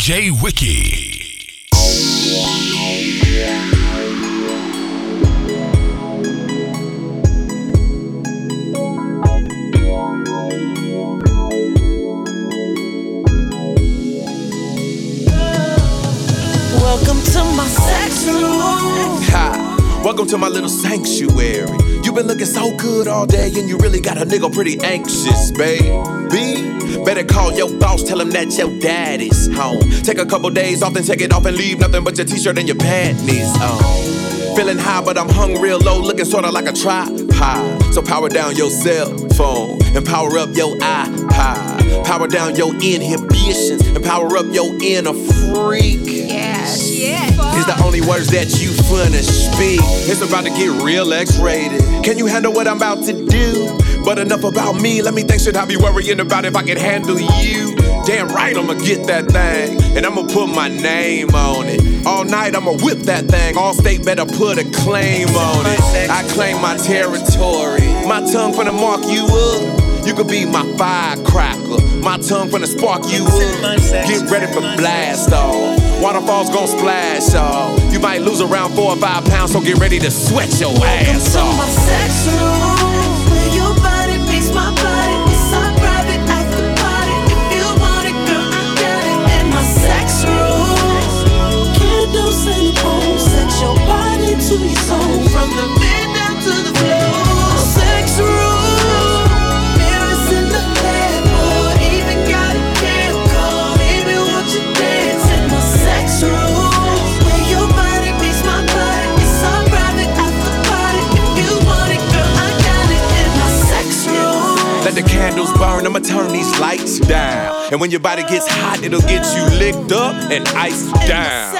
DJ Wiki. Welcome to my sex room. Ha! Welcome to my little sanctuary. You been looking so good all day, and you really got a nigga pretty anxious, baby. Better call your boss, tell him that your daddy's home. Take a couple days off, then take it off and leave nothing but your t-shirt and your panties on. Feeling high, but I'm hung real low, looking sorta like a tripod. So power down your cell phone and power up your iPod. Power down your inhibitions and power up your inner freak. Yeah, shit. Is the only words that you finna speak. It's about to get real X-rated. Can you handle what I'm about to do? But enough about me. Let me think. Should I be worrying about if I can handle you? Damn right, I'ma get that thing, and I'ma put my name on it. All night I'ma whip that thing. Allstate better put a claim on it. I claim my territory. My tongue finna mark you up. You could be my firecracker. My tongue finna spark you. Get ready for blast off. Waterfalls gon' splash off. You might lose around four or five pounds, so get ready to sweat your ass Welcome my off. sex room. Where your body meets my body. It's our private after party. If you want it, girl, I got it in my sex room. Candles and phones. Set your body to your soul. From the bed down to the floor. Let the candles burn, I'ma turn these lights down. And when your body gets hot, it'll get you licked up and iced down.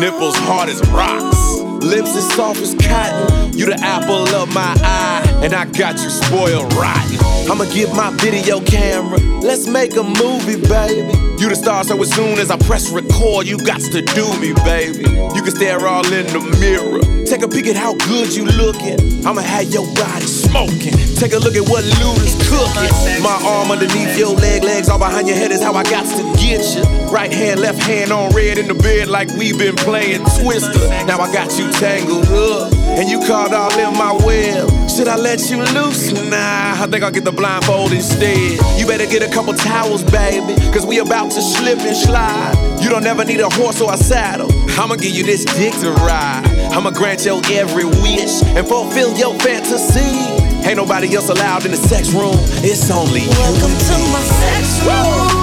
Nipples hard as rocks, lips as soft as cotton. You the apple of my eye, and I got you spoiled rotten. I'ma get my video camera, let's make a movie, baby. You the star, so as soon as I press record, you got to do me, baby. You can stare all in the mirror. Take a peek at how good you looking. I'ma have your body smoking. Take a look at what Luda's cooking. My arm underneath your leg, legs all behind your head is how I got to get you. Right hand, left hand on red in the bed like we been playing Twister. Now I got you tangled up, and you caught all in my web. Should I let you loose? Nah, I think I'll get the blindfold instead. You better get a couple towels, baby, cause we about to slip and slide. You don't ever need a horse or a saddle. I'ma give you this dick to ride. I'ma grant your every wish and fulfill your fantasy. Ain't nobody else allowed in the sex room. It's only you. Welcome to my sex room.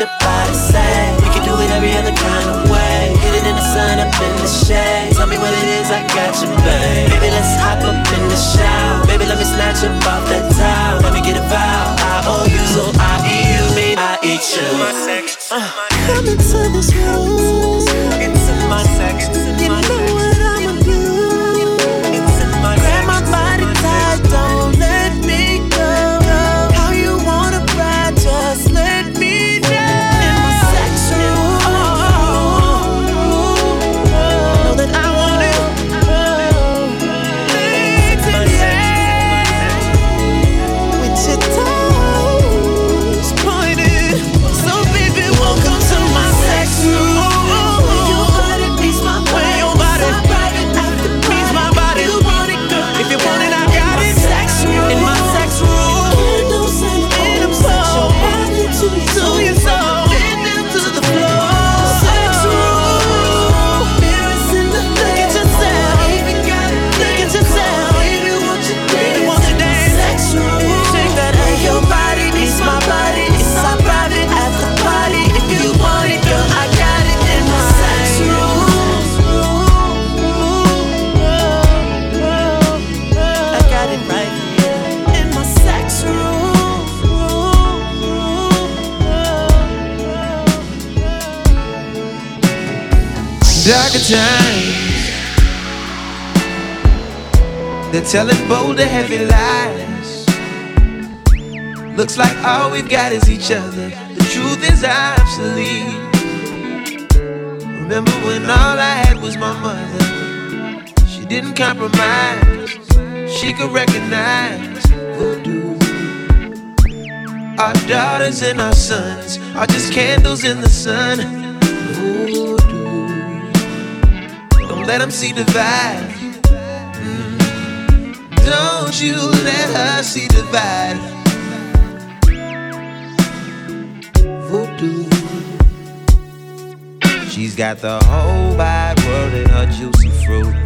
Your body say. We can do it every other kind of way. Hit it in the sun, up in the shade. Tell me what it is, I got you, babe. Baby, let's hop up in the shower. Baby, let me snatch up off that towel. Let me get a vow. I owe you, so I eat you, me, I eat you. Uh, come into this room. It's in my sex. You know what we've got is each other. The truth is obsolete. Remember when all I had was my mother? She didn't compromise. She could recognize voodoo. Our daughters and our sons are just candles in the sun. Voodoo. Don't let them see divide. Mm. Don't you let her see divide. She's got the whole wide world in her juicy fruit.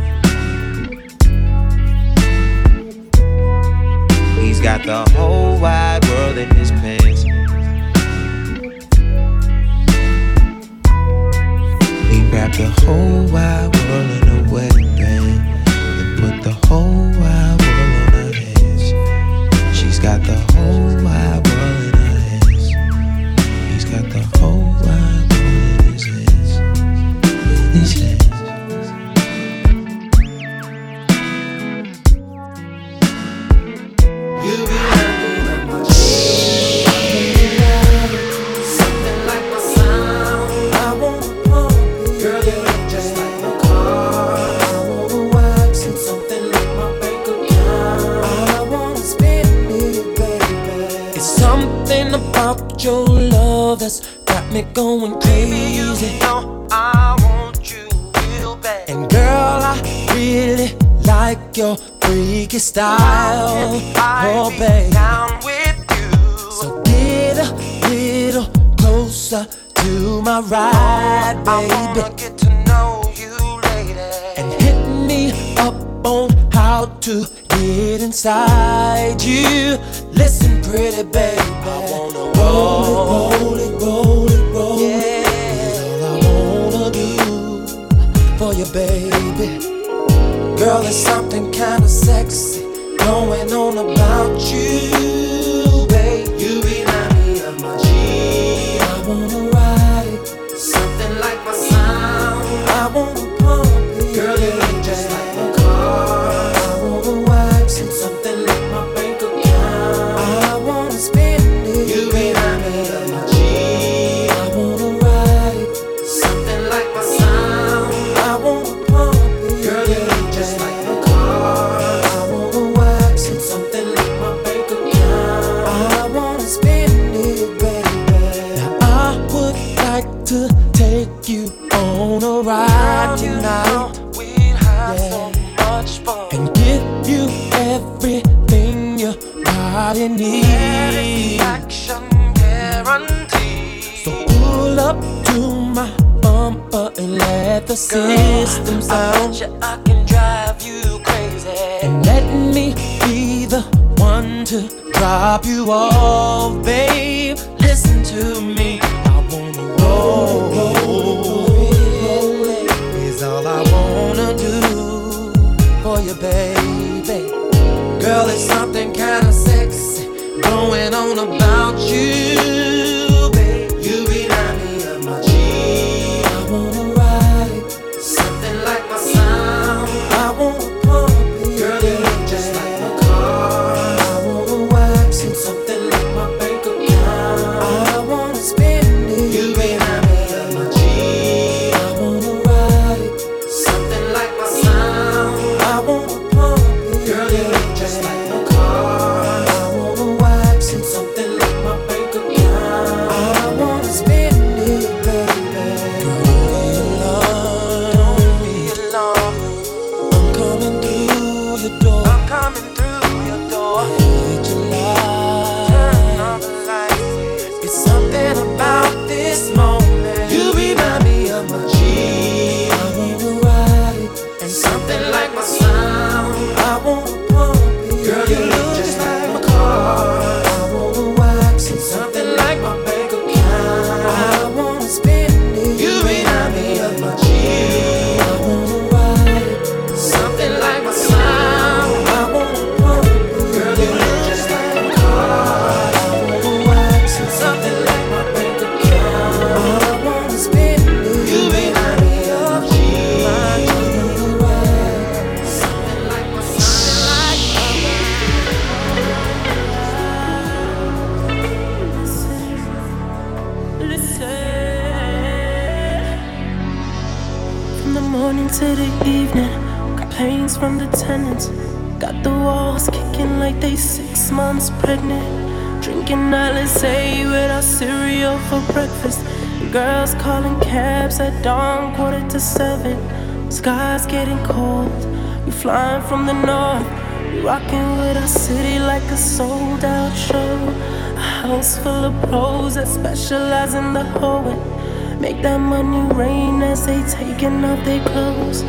Specialize in the hoeing. Make that money rain as they taking off their clothes.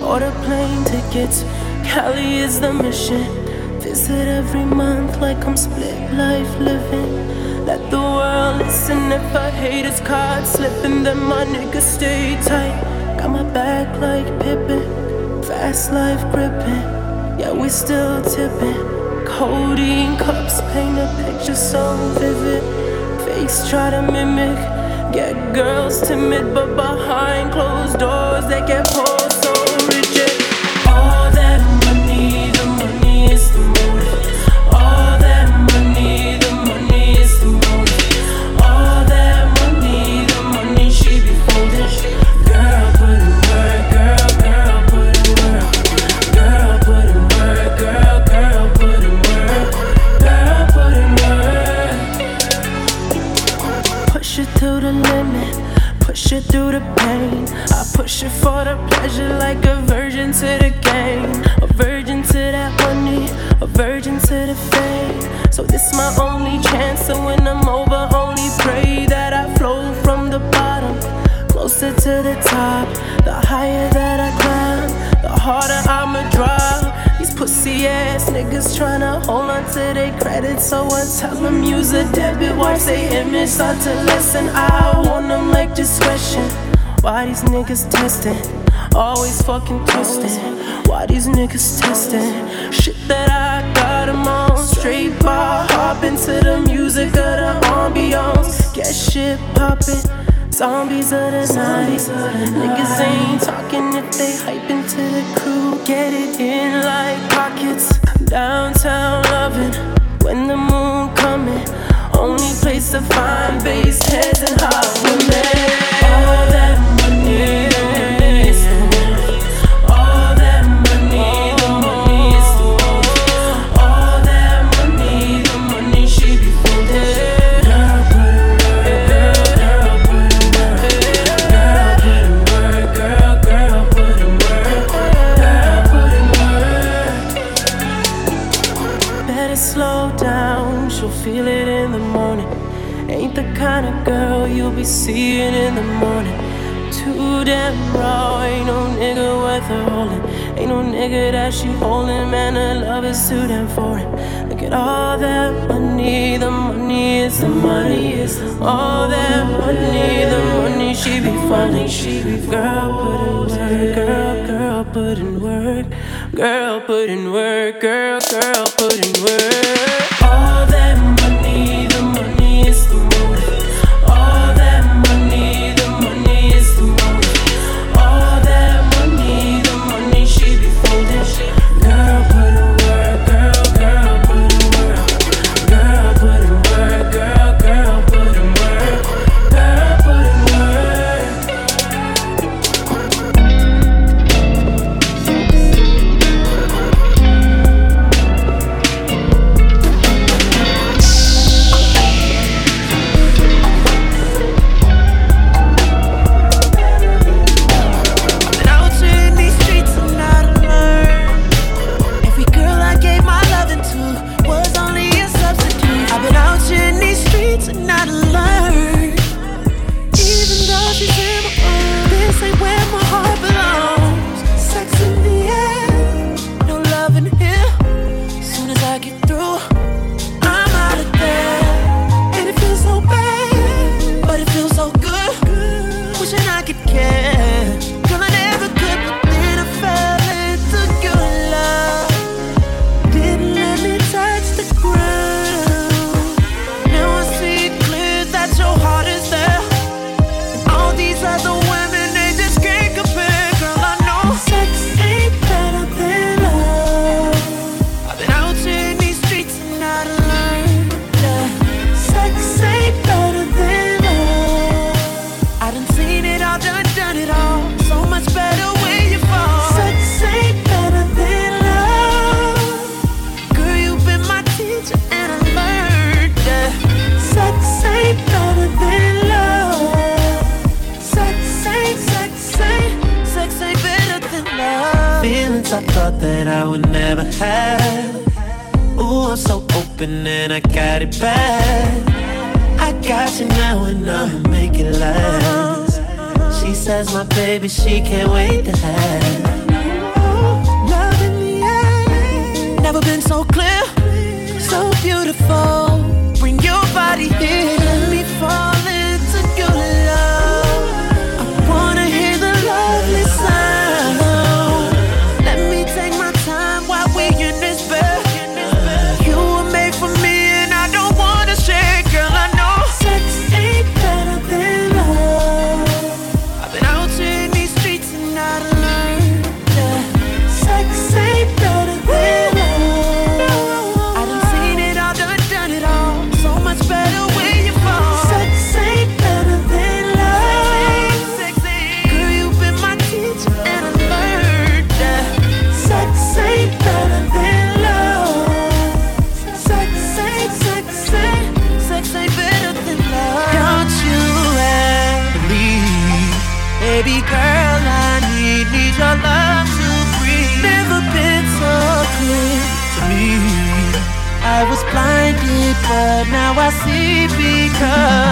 Order plane tickets, Cali is the mission. Visit every month like I'm split life living. Let the world listen if I hate his card slipping, then my niggas stay tight. Got my back like Pippen, fast life gripping. Yeah, we still tipping. Codeine cups paint a picture so vivid. Face try to mimic. Get girls timid, but behind closed doors they get pulled niggas tryna hold on to their credit, so I tell them use a debit. Watch they image start to lessen. I want them like discretion. Why these niggas testing? Always fucking twisting. Why these niggas testing? Shit that I got got 'em on. Straight bar, hop into the music of the ambiance. Get shit poppin'. Zombies of the night. Niggas ain't talking if they hype into the crew. Get it in like pockets. Downtown loving when the moon coming. Only place to find base heads and hot women. All that money, damn raw, ain't no nigga worth her holding. Ain't no nigga that she holding, man, her love is too damn foreign. Look at all that money, the money is the money, is all that money, the money she be funding, she be girl put in work, girl, girl put in work, girl put in work, girl, girl put in work. open and I got it bad. I got you now and I'ma make it last. She says my baby, she can't wait to have. Love in the air, never been so clear, so beautiful. Bring your body here, let me fall. because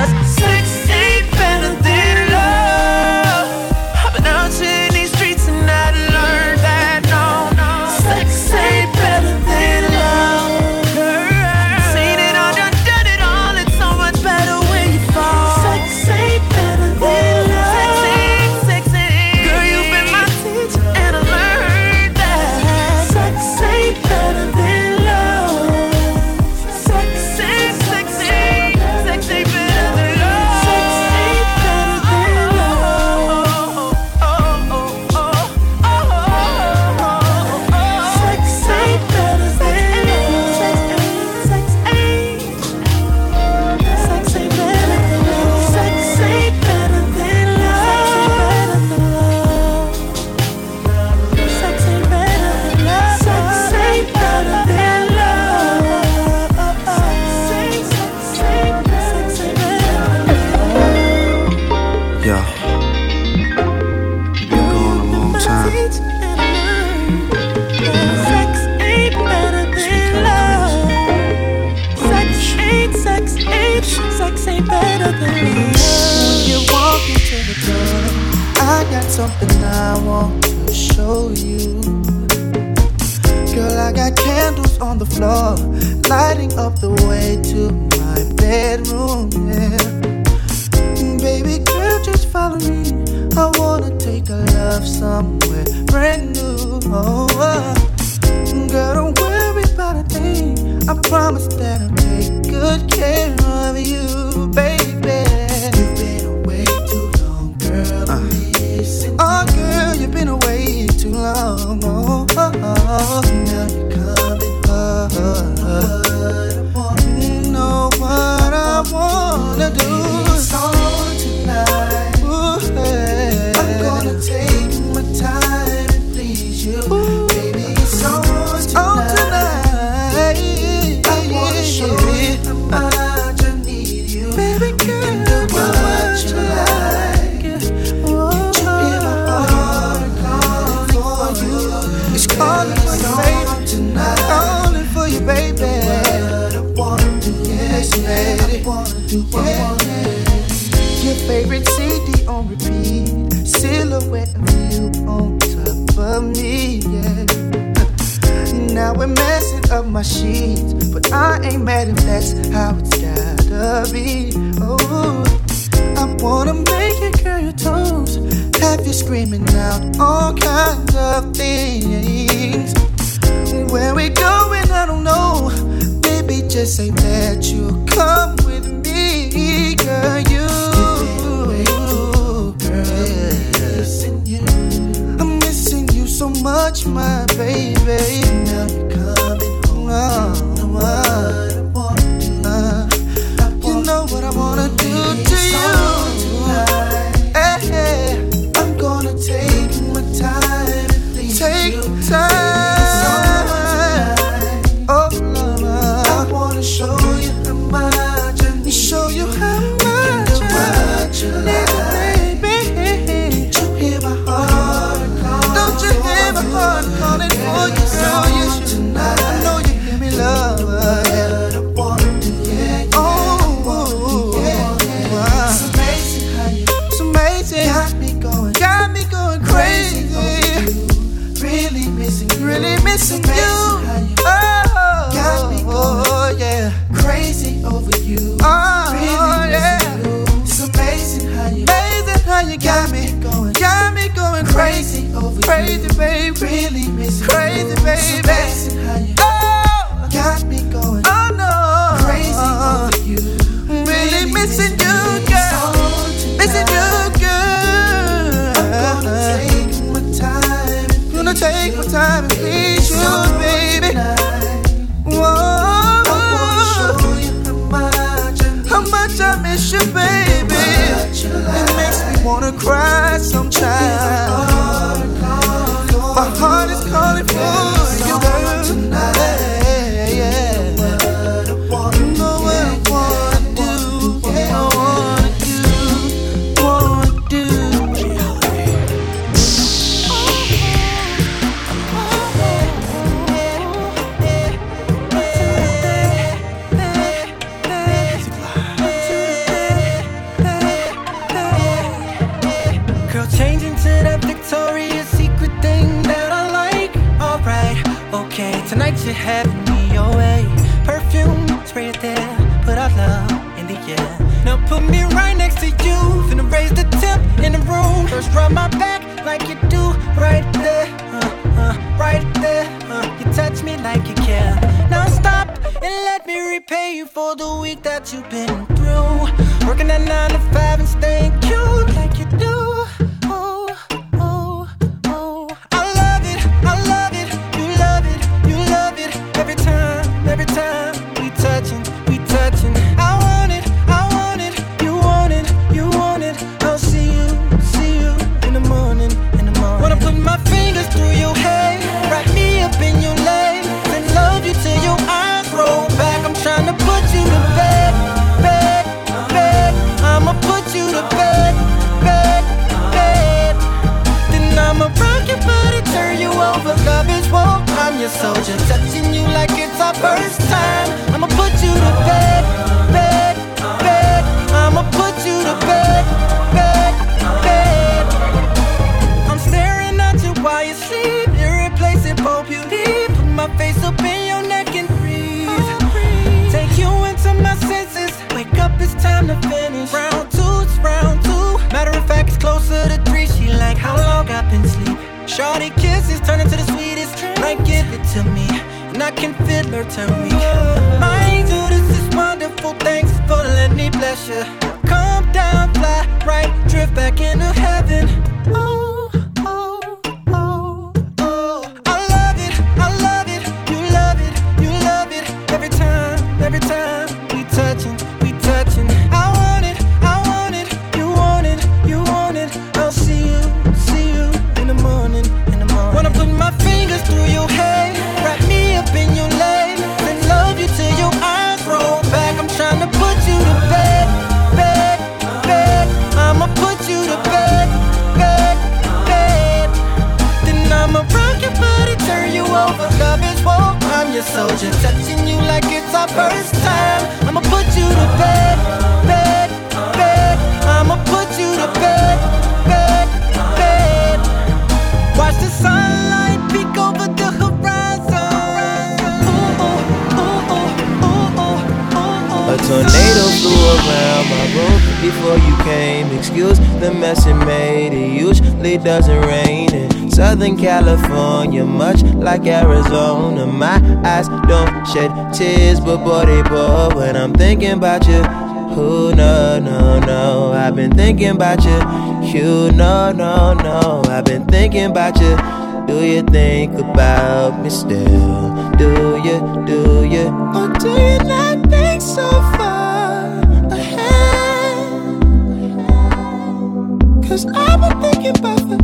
your soldier, touching you like it's our first time. I'ma put you to bed, bed, bed. I'ma put you to bed, bed, bed. I'm staring at you while you sleep, irreplaceable beauty. Put my face up in your neck and breathe. Take you into my senses. Wake up, it's time to finish. Round two, it's round two. Matter of fact, it's closer to three. She like how long I've been sleep. Shorty kisses turn into the to me, and I can feel her turn weak. Mind you, this is wonderful. Thanks for letting me bless you. Come down, fly right, drift back into heaven. Oh, soldier, touching you like it's our first time. I'ma put you to bed, bed, bed. I'ma put you to bed, bed, bed. Watch the sunlight peek over the horizon. Ooh, ooh, ooh. A tornado flew around my room before you came. Excuse the mess it made. It usually doesn't rain in Southern California, much like Arizona. My eyes don't shed tears, but boy, they pour when I'm thinking about you. Who no, no, no. I've been thinking about you. You no, no, no. I've been thinking about you. Do you think about me still? Do you, do you? Or do you not think so far ahead? Cause I've been thinking about forever.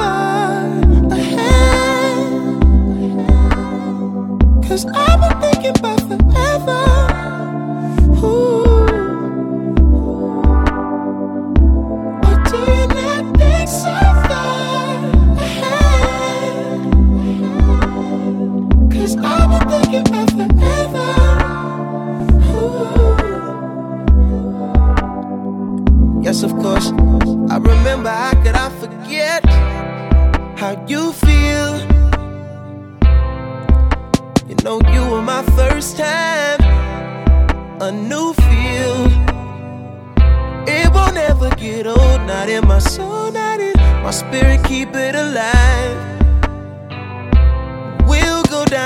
make it back forever.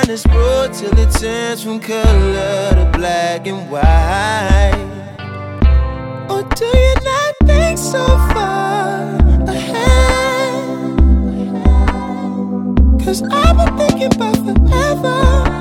on this road till it turns from color to black and white. Or do you not think so far ahead? Cause I've been thinking about forever.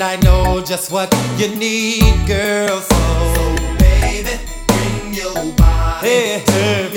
and I know just what you need, girl. So, so baby, bring your body. Hey, hey.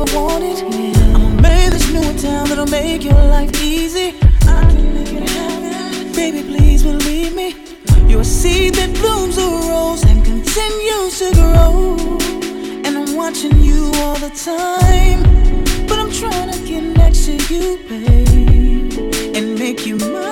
ever wanted. Yeah. I'ma make this new town that'll make your life easy. I can make it happen. Baby, please believe me. You're a seed that blooms a rose and continues to grow. And I'm watching you all the time. But I'm trying to get next to you, babe, and make you mine.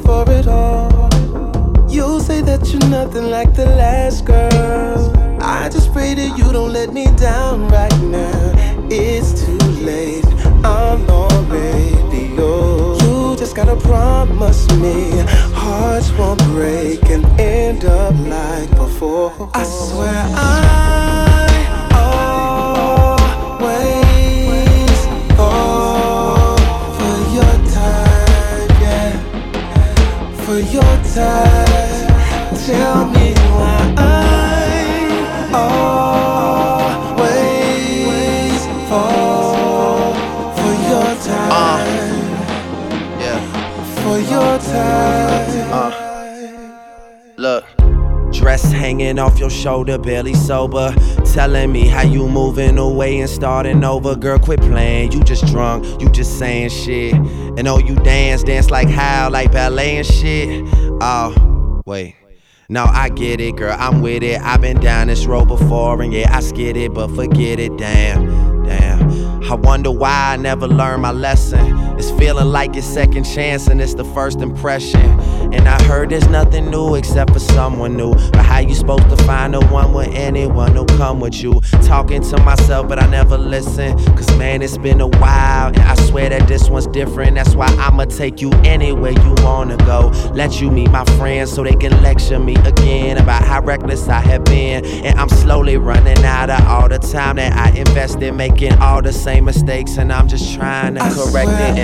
For it all. You'll say that you're nothing like the last girl. I just pray that you don't let me down right now. It's too late. I'm already yours. You just gotta promise me hearts won't break and end up like before. I swear I time. Tell me why I always fall for your ah. time, Yeah. for your time. Ah. Look. Dress hanging off your shoulder, barely sober. Telling me how you moving away and starting over. Girl, quit playing. You just drunk, you just saying shit. And oh, you dance, dance like how, like ballet and shit. Oh, wait. No, I get it, girl, I'm with it. I've been down this road before, and yeah, I skid it, but forget it, damn, damn. I wonder why I never learned my lesson. It's feeling like it's second chance, and it's the first impression. And I heard there's nothing new except for someone new. But how you supposed to find the one with anyone who come with you? Talking to myself, but I never listen. Cause man, it's been a while, and I swear that this one's different. That's why I'ma take you anywhere you wanna go. Let you meet my friends so they can lecture me again about how reckless I have been. And I'm slowly running out of all the time that I invested making all the same mistakes. And I'm just trying to I correct it,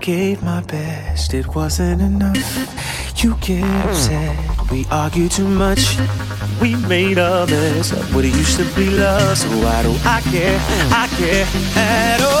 tried my best, it wasn't enough. You get upset, we argue too much. We made a mess of what it used to be love. So why do I care? I care at all.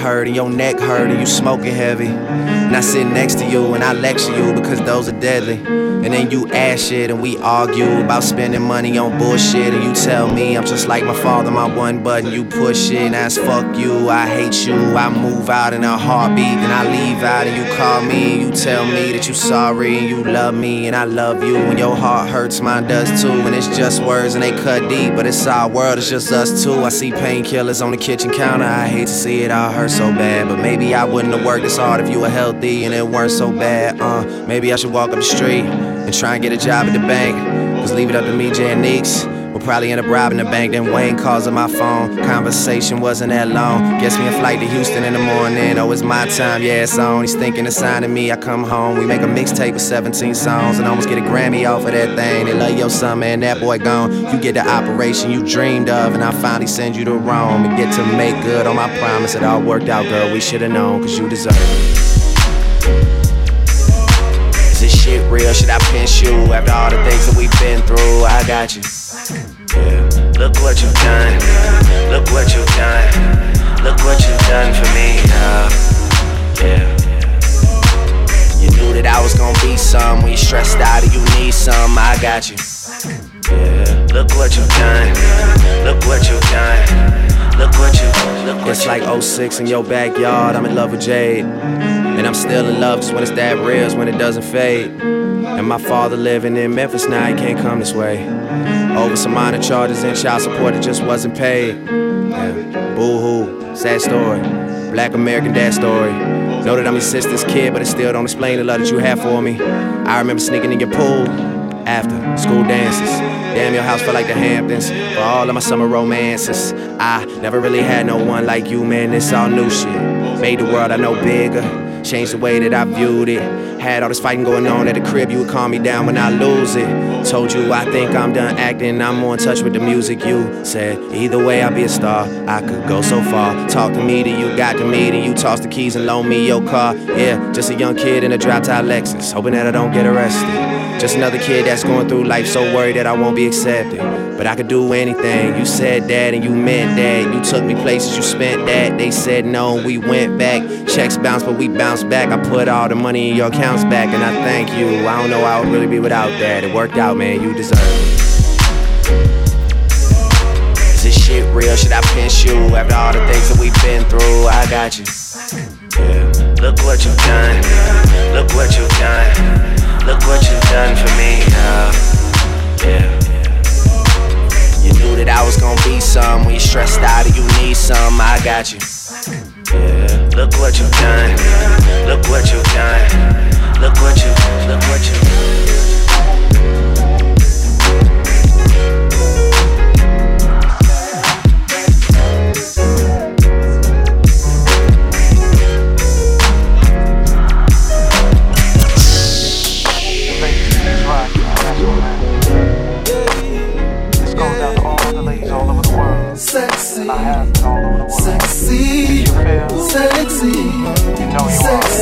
Hurt, and your neck hurt, and you smoking heavy. And I sit next to you, and I lecture you because those are deadly. And then you ask shit, and we argue about spending money on bullshit. And you tell me I'm just like my father, my one button, you push it. And I fuck you, I hate you. I move out in a heartbeat, and I leave out, and you call me, you tell me that you sorry, and you love me, and I love you. And your heart hurts, mine does too. And it's just words, and they cut deep, but it's our world, it's just us two. I see painkillers on the kitchen counter, I hate to see it all hurt so bad. But maybe I wouldn't have worked this hard if you were healthy and it weren't so bad. Uh, maybe I should walk up the street and try and get a job at the bank. Cause leave it up to me, Jay and Neeks. We'll probably end up robbing the bank. Then Wayne calls on my phone. Conversation wasn't that long. Gets me a flight to Houston in the morning. Oh, it's my time, yeah, it's on. He's thinking of signing me. I come home. We make a mixtape with 17 songs and almost get a Grammy off of that thing. They love your son, man. That boy gone. You get the operation you dreamed of, and I finally send you to Rome and get to make good on my promise. It all worked out, girl. We should've known, cause you deserve it. Shit real? Should I pinch you after all the things that we've been through? I got you. Yeah. Look what you've done. Look what you've done. Look what you've done for me. Uh, yeah. You knew that I was gonna be some when you stressed out and you need some. I got you. Yeah. Look what you've done. Look what you've done. Look what you. Look what it's like 06 in your backyard. I'm in love with Jade. And I'm still in love just when it's that real, it's when it doesn't fade. And my father living in Memphis now, he can't come this way. Over some minor charges and child support that just wasn't paid. Yeah. Boo hoo, sad story. Black American dad story. Know that I'm your sister's kid, but it still don't explain the love that you have for me. I remember sneaking in your pool after school dances. Damn, your house felt like the Hamptons for all of my summer romances. I never really had no one like you, man. It's all new shit. Made the world I know bigger. Changed the way that I viewed it. Had all this fighting going on at the crib, you would calm me down when I lose it. Told you I think I'm done acting, I'm more in touch with the music. You said either way I'll be a star. I could go so far. Talk to me, then you got to me, then you toss the keys and loan me your car. Yeah, just a young kid in a drop top Lexus, hoping that I don't get arrested. Just another kid that's going through life so worried that I won't be accepted. But I could do anything. You said that and you meant that. You took me places, you spent that. They said no, we went back. Checks bounced, but we bounced back. I put all the money in your accounts back, and I thank you. I don't know how I would really be without that. It worked out, man. You deserve it. Is this shit real? Should I pinch you after all the things that we've been through? I got you. Yeah. Look what you've done. Look what you've done. Look what you've done for me. Uh, yeah. You knew that I was gonna be some. When you stressed out and you need some, I got you. Yeah. Look what you've done. Look what you've done. Look what you. Look what you.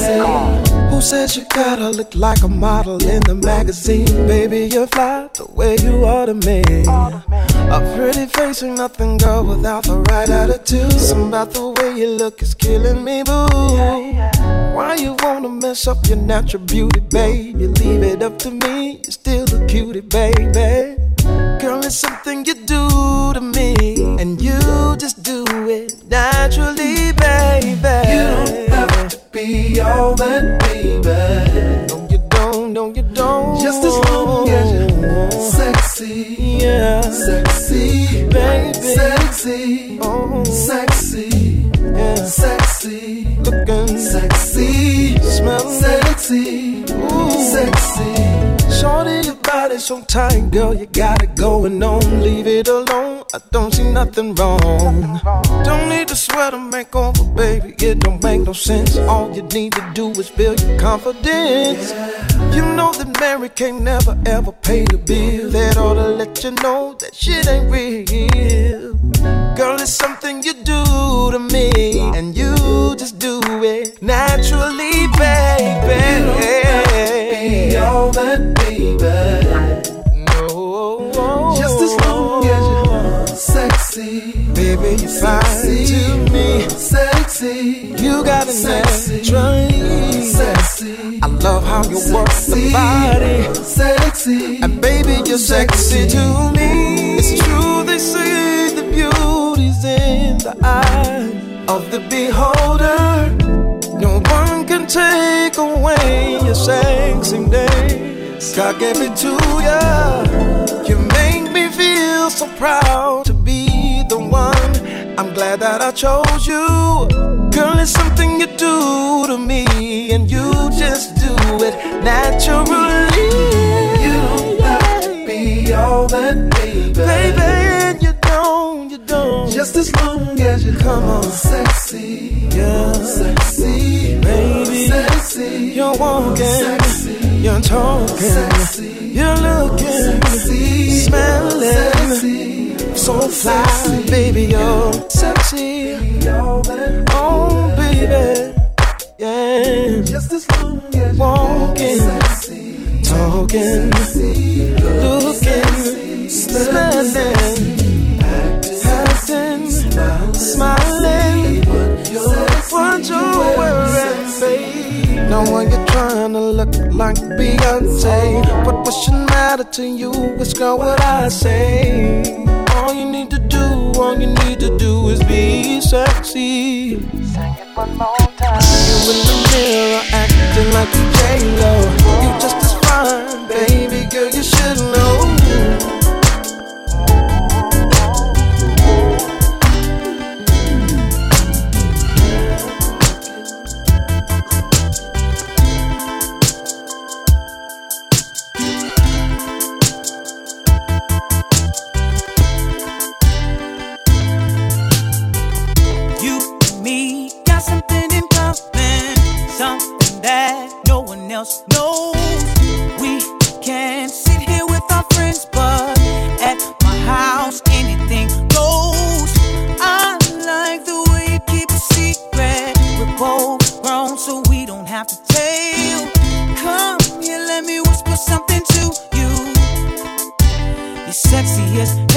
Who said you gotta look like a model in the magazine? Baby, you're fly the way you are to me. A pretty face ain't nothing, girl, without the right attitude. Something about the way you look is killing me, boo. Why you wanna mess up your natural beauty, babe? You leave it up to me, you're still a cutie, baby. Girl, it's something you do to me, and you just do it naturally, baby. You don't have to be all that, baby. No, you don't, no, you don't. Just as long as you're sexy, yeah, sexy, baby, sexy, oh, sexy, yeah, sexy, looking, sexy, smelling, sexy, ooh, sexy. Shorty, your body's so tight, girl, you got it going on. Leave it alone, I don't see nothing wrong. Don't need to sweat or make over, baby, it don't make no sense. All you need to do is build your confidence. You know that Mary can't never ever pay the bill. That ought to let you know that shit ain't real. Girl, it's something you do to me, and you just do it naturally, baby. Be all that, baby. No, Just as long as you're sexy, baby, you fine sexy to me. Sexy, You got a Sexy. sexy, I love how you work the sexy, body, sexy, and baby, you're sexy Sexy. to me. It's true they say the beauty's in the eye of the beholder. No one can take away your sexy days. God gave it to ya. You make me feel so proud to be the one. I'm glad that I chose you. Girl, it's something you do to me, and you just do it naturally. You don't have to be all that, baby. Baby, you don't, you don't. Just as long as you Come on. sexy, yeah, sexy, baby. Sexy, You're walking, sexy, you're talking, sexy, you're looking, sexy, smelling, sexy, so fly, baby. You're sexy, be all that. oh baby, yeah. Just as long as Walking, sexy, talking, looking, smelling, Now when you're trying to look like Beyonce, what what should matter to you? It's girl what I say. All you need to do, all you need to do is be sexy. Sing it one more time. You in the mirror acting like you J-Lo You just as fine, baby girl, you should know else knows. We can sit here with our friends, but at my house, anything goes. I like the way you keep a secret. We're both grown, so we don't have to tell. Come here, let me whisper something to you. You're sexy as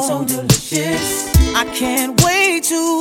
so delicious. I can't wait to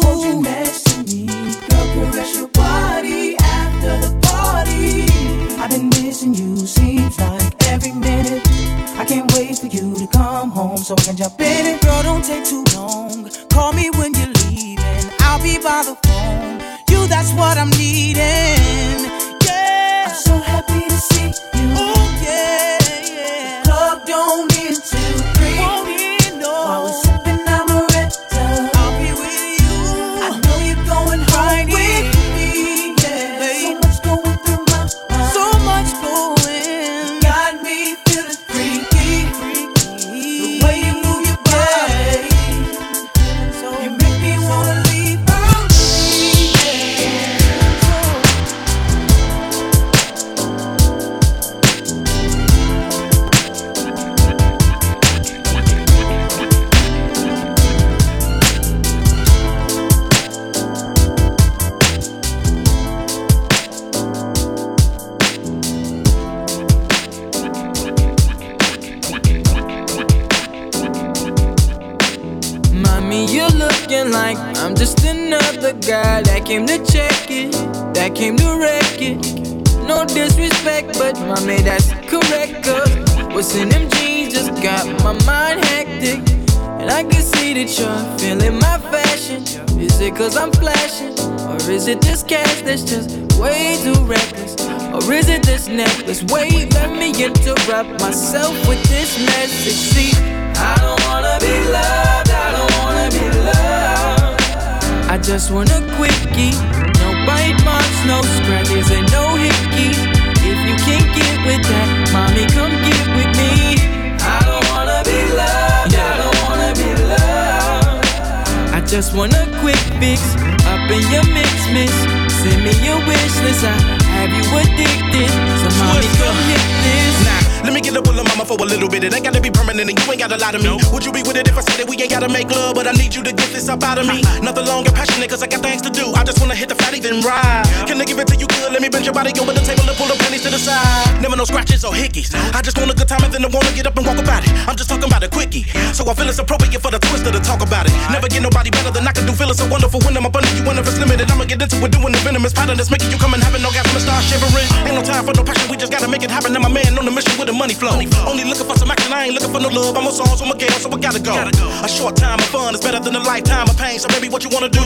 what you wanna do.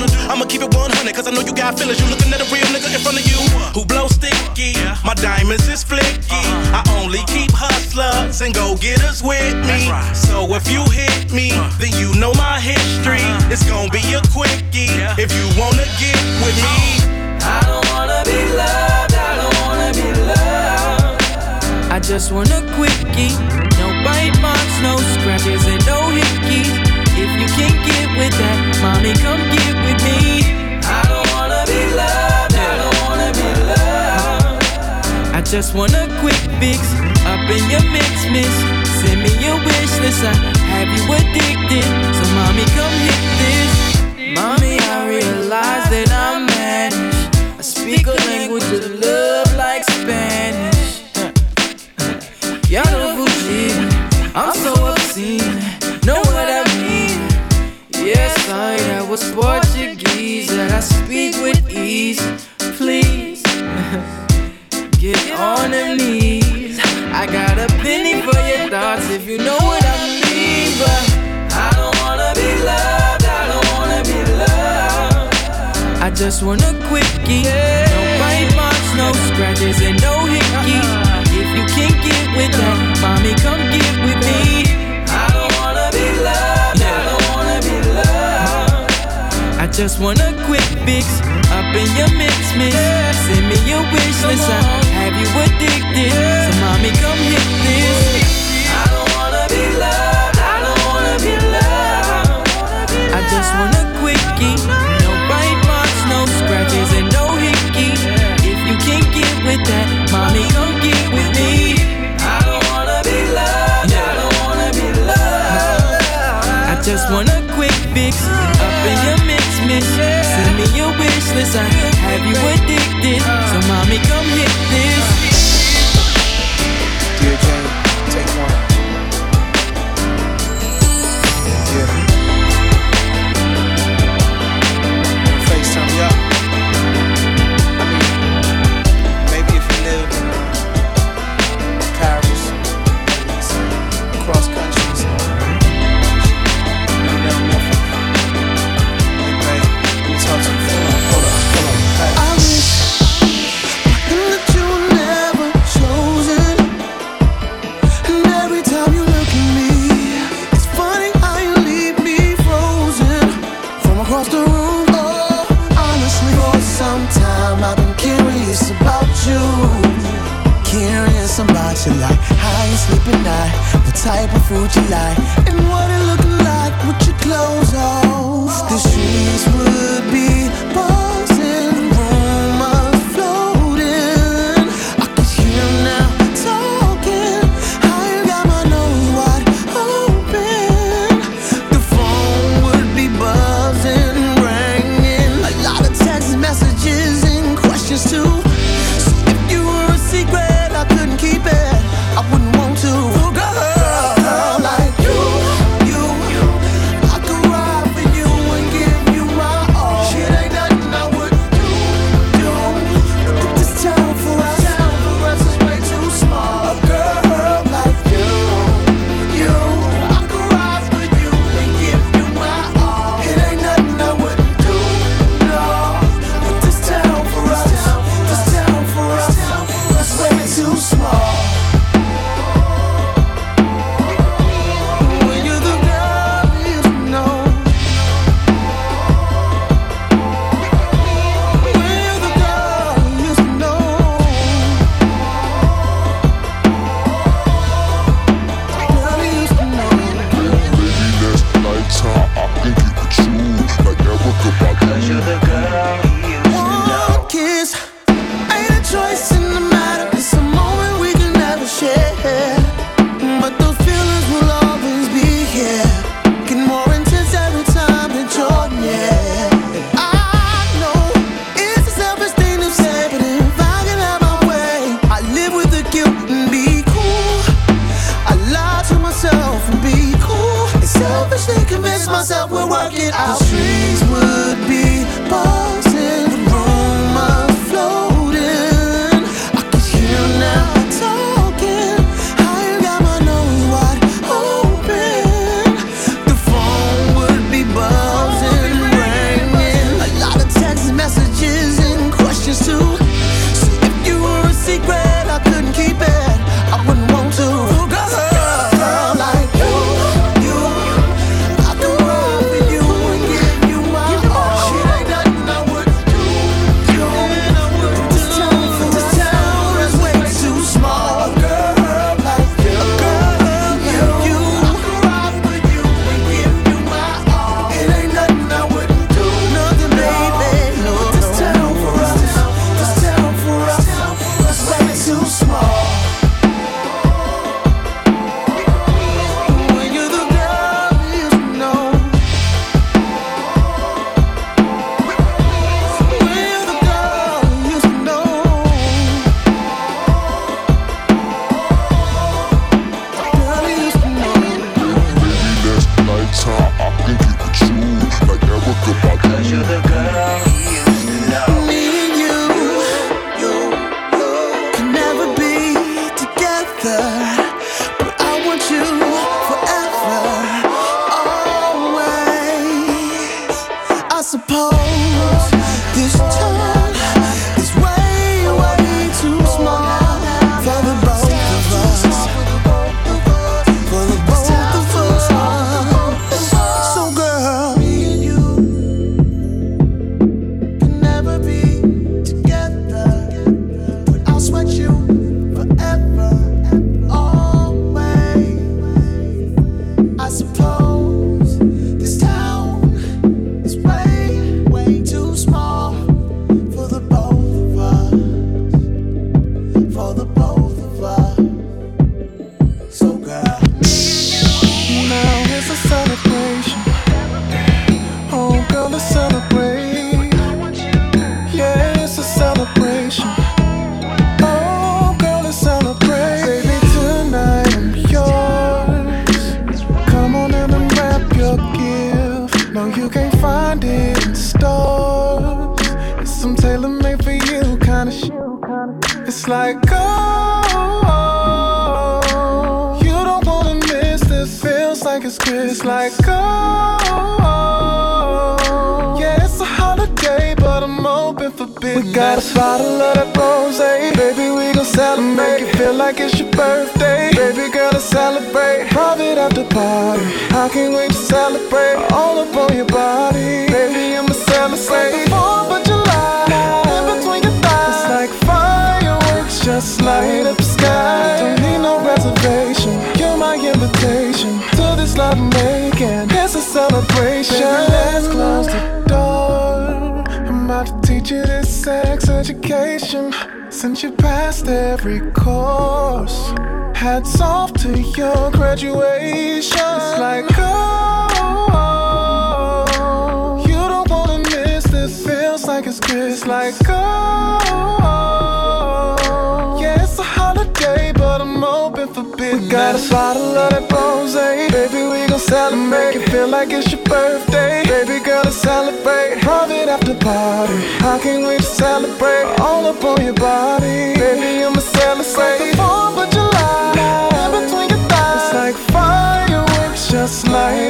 Just want a quick fix up in your mix, miss. Send me your wish list. I have you addicted. So, mommy, come hit this. Mommy, I realize that I'm managed. I speak a language of love like Spanish. Y'all know Fuji. I'm so obscene. Know what I mean? Yes, I was Portuguese, and I speak with ease get on her knees. I got a penny for your thoughts if you know what I mean. But I don't wanna be loved, I don't wanna be loved. I just want a quickie. No bite marks, no scratches, and no hickeys. Uh-huh. If you can't get with that, uh-huh. mommy, come get with me. I don't wanna be loved, I don't wanna be loved. I just want a quick fix in your mix mix. Send me your wish list. I have you addicted. So mommy, come hit this. this. I have you addicted. So, mommy, come hit this.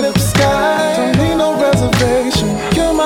Up the sky. Don't need no reservation.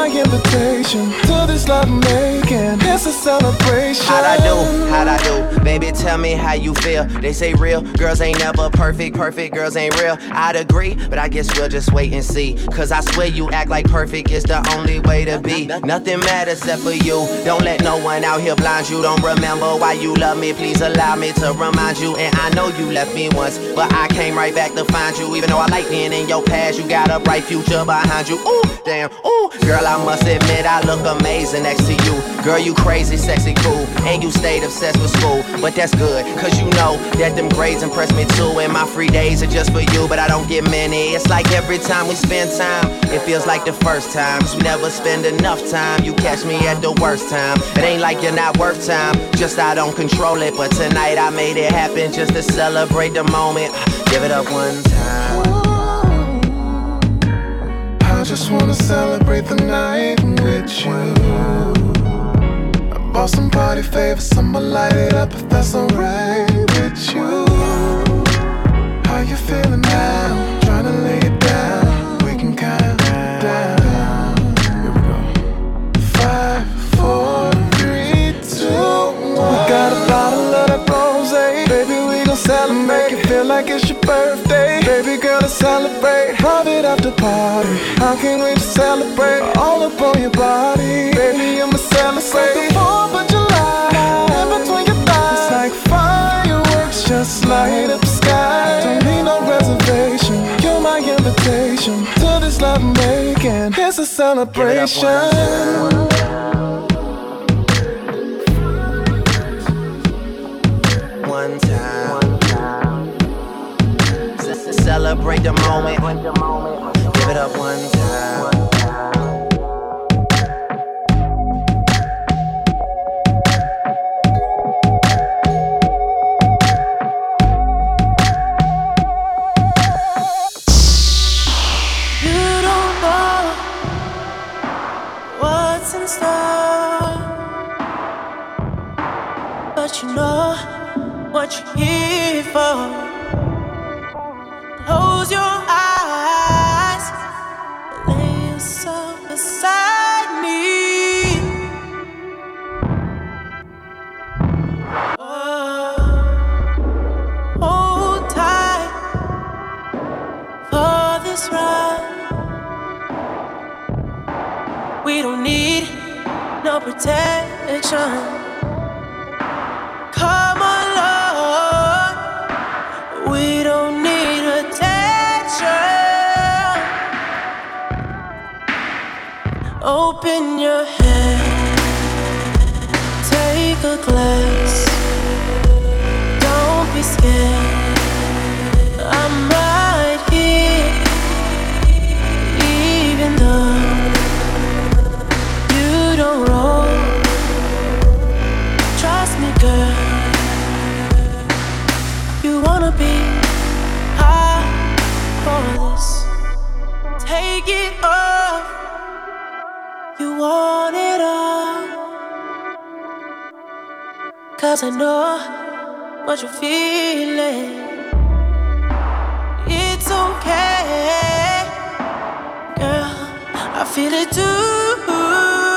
My invitation to this love making. It's a celebration. How'd I do? How'd I do? Baby, tell me how you feel. They say real girls ain't never perfect, perfect girls ain't real. I'd agree, but I guess we'll just wait and see. Cause I swear you act like perfect is the only way to be. Nothing matters except for you. Don't let no one out here blind you. Don't remember why you love me. Please allow me to remind you. And I know you left me once, but I came right back to find you. Even though I like being in your past, you got a bright future behind you. Ooh, damn, ooh. Girl, I must admit, I look amazing next to you. Girl, you crazy, sexy, cool. And you stayed obsessed with school. But that's good, cause you know that them grades impress me too. And my free days are just for you, but I don't get many. It's like every time we spend time, it feels like the first time. Cause we never spend enough time. You catch me at the worst time. It ain't like you're not worth time, just I don't control it. But tonight I made it happen just to celebrate the moment. Give it up one time. Just wanna celebrate the night with you. I bought some party favors, I'ma light it up if that's alright with you. How you feeling now? Tryna lay it down. We can count down. Here we go. Five, four, three, two, one. We got a bottle of that rose, baby. We gon' celebrate. Make it feel like it's your birthday, girl. Let's. Private after party. I can't wait to celebrate. All up on your body, baby. I'ma celebrate. It's like the 4th of July. In between your thighs. It's like fireworks, just light up the sky. Don't need no reservation. You're my invitation to this love making. It's a celebration. Celebrate the moment. Give it up one time. But you know what you're here for. We don't need no protection. Come along, we don't need attention. Open your head, take a glass. Don't be scared. want it all. Cause I know what you're feeling. It's okay, girl. I feel it too.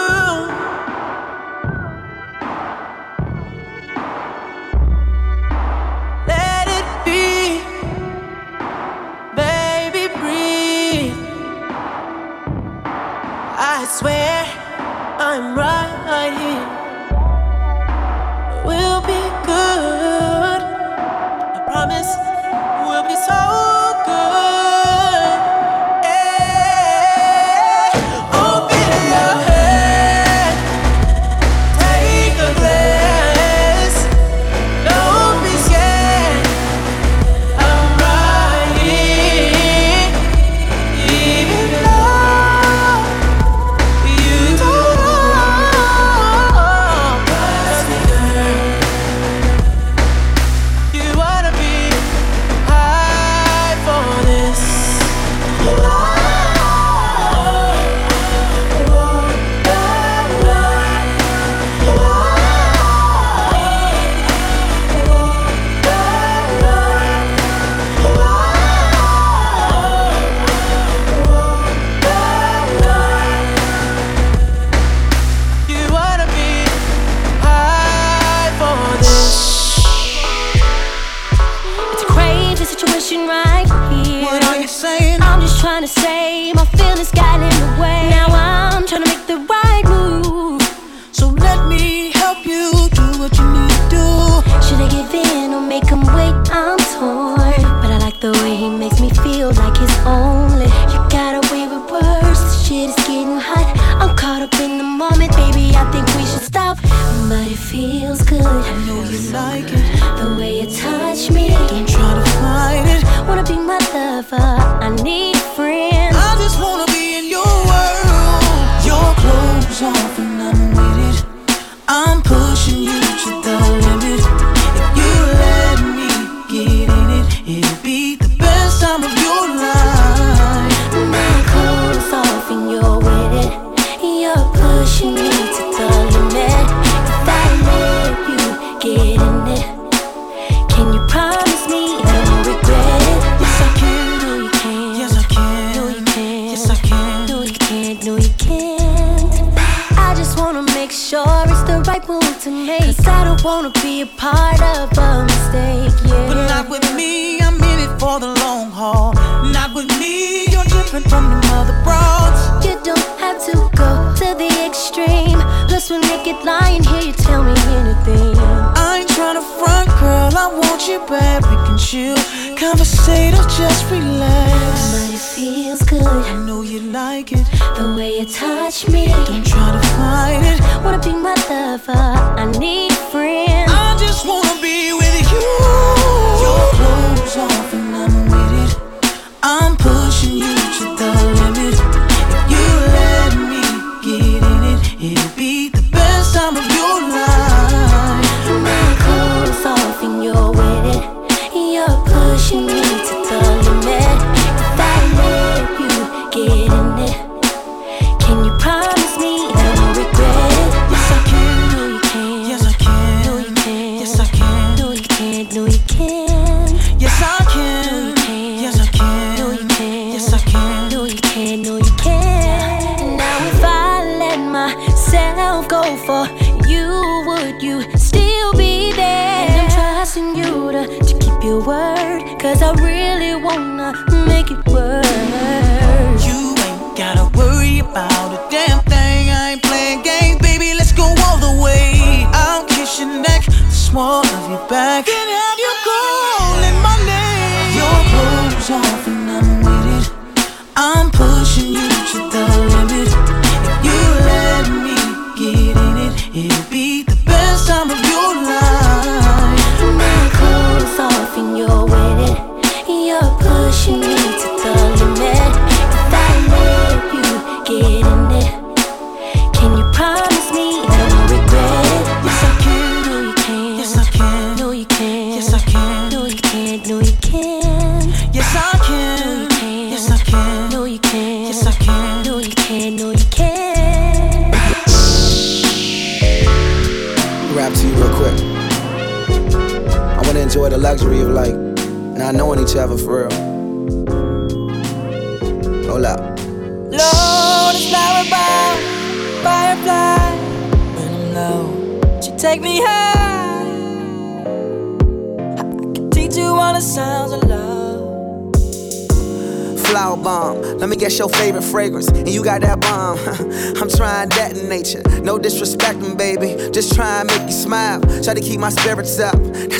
I really wanna make it work. You ain't gotta worry about a damn thing. I ain't playing games, baby. Let's go all the way. I'll kiss your neck, the small of your back. Not knowing each other for real. Hold up. Lord flower bound, firefly. When I'm low, she take me high. I can teach you all the sounds of love. Flower bomb, let me guess your favorite fragrance. And you got that bomb. I'm trying that in nature. No disrespecting, baby. Just try and make you smile. Try to keep my spirits up.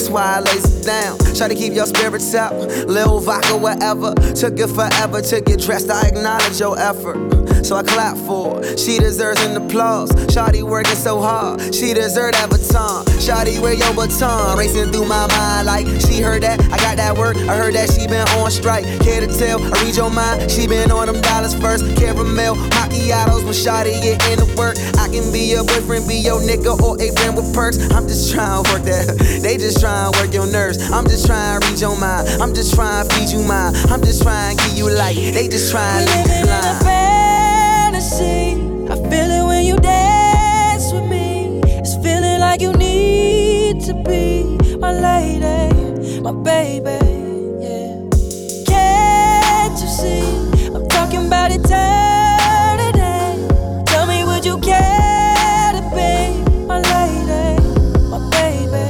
Why I lays it down. Try to keep your spirits up. Lil vodka, whatever. Took it forever to get dressed. I acknowledge your effort. So I clap for her. She deserves an applause. Shawty working so hard. She deserves that baton. Shawty wear your baton. Racing through my mind like she heard that. I got that work. I heard that she been on strike. Care to tell? I read your mind. She been on them dollars first. Caramel macchiatos when Shawty get into work. I can be your boyfriend, be your nigga, or a friend with perks. I'm just trying to work that. They just trying to work your nerves. I'm just trying to read your mind. I'm just trying to feed you mine. I'm just trying to give you light. They just trying to leave you blind. I feel it when you dance with me. It's feeling like you need to be my lady, my baby. Yeah. Can't you see? I'm talking about eternity. Tell me, would you care to be my lady, my baby?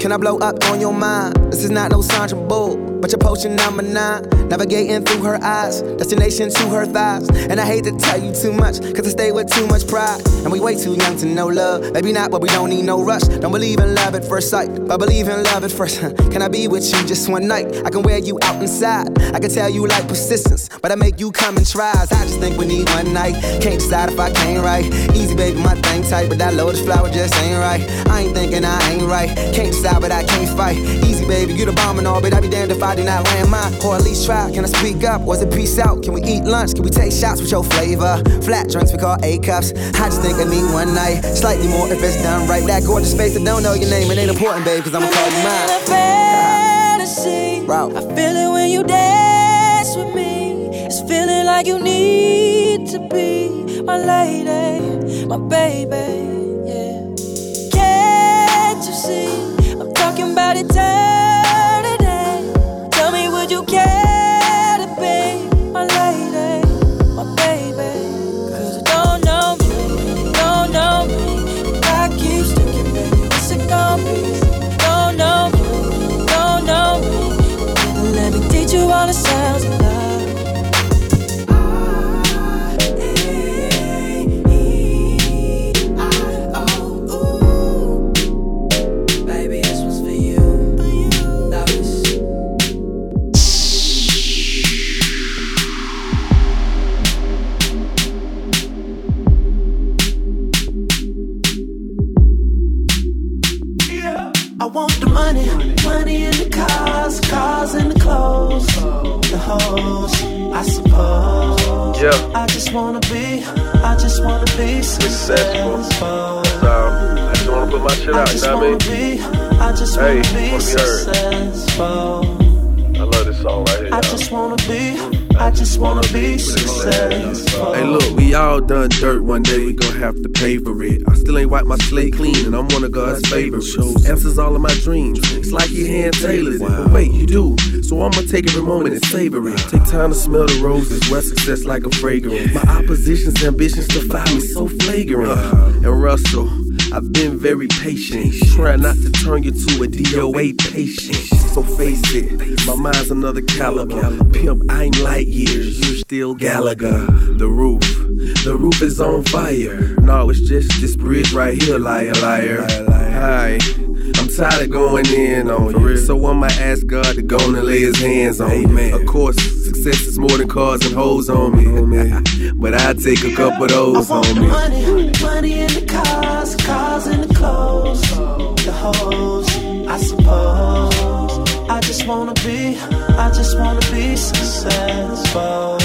Can I blow up on your mind? This is not no Sandra Bull, but your potion number nine. Navigating through her eyes, destination to her thighs. And I hate to tell you too much, cause I stay with too much pride. And we way too young to know love. Maybe not, but we don't need no rush. Don't believe in love at first sight, but believe in love at first. Can I be with you just one night? I can wear you out inside. I can tell you like persistence, but I make you come and tries. I just think we need one night. Can't decide if I can't right. Easy, baby, my thing tight, but that lotus flower just ain't right. I ain't thinking I ain't right. Can't decide, but I can't fight. Easy, baby, you the bomb and all, but I be damned if I do not land mine. Or at least try. Can I speak up? Was it peace out? Can we eat lunch? Can we take shots with your flavor? Flat drinks we call A cups. I just think I need one night. Slightly more if it's done right. That gorgeous face that don't know your name, it ain't important, babe, cause I'ma call you mine. fantasy. Route. I feel it when you dance with me. It's feeling like you need to be my lady, my baby. Yeah. Can't you see? I'm talking about eternity. Would care to be have to pay for it. I still ain't wiped my slate clean, and I'm one of God's favorite. Shows answers all of my dreams. It's like you hand tailored it. But wait, you do. So I'ma take every moment and savor it. Take time to smell the roses, wear success like a fragrance. My opposition's ambitions defy me so flagrant. And Russell, I've been very patient. Try not to turn you to a DOA patient. So face it, my mind's another caliber. Pimp, I'm light years, you still Gallagher. The roof, the roof is on fire. No, it's just this bridge right here, liar, liar. Hi. I'm tired of going in on you. So I'ma ask God to go and lay his hands on me. Of course, success is more than cars and hoes on me. but I take a couple of those I want on the me. money, money in the cars, cars in the clothes, the hoes, I suppose. I just wanna be, I just wanna be successful.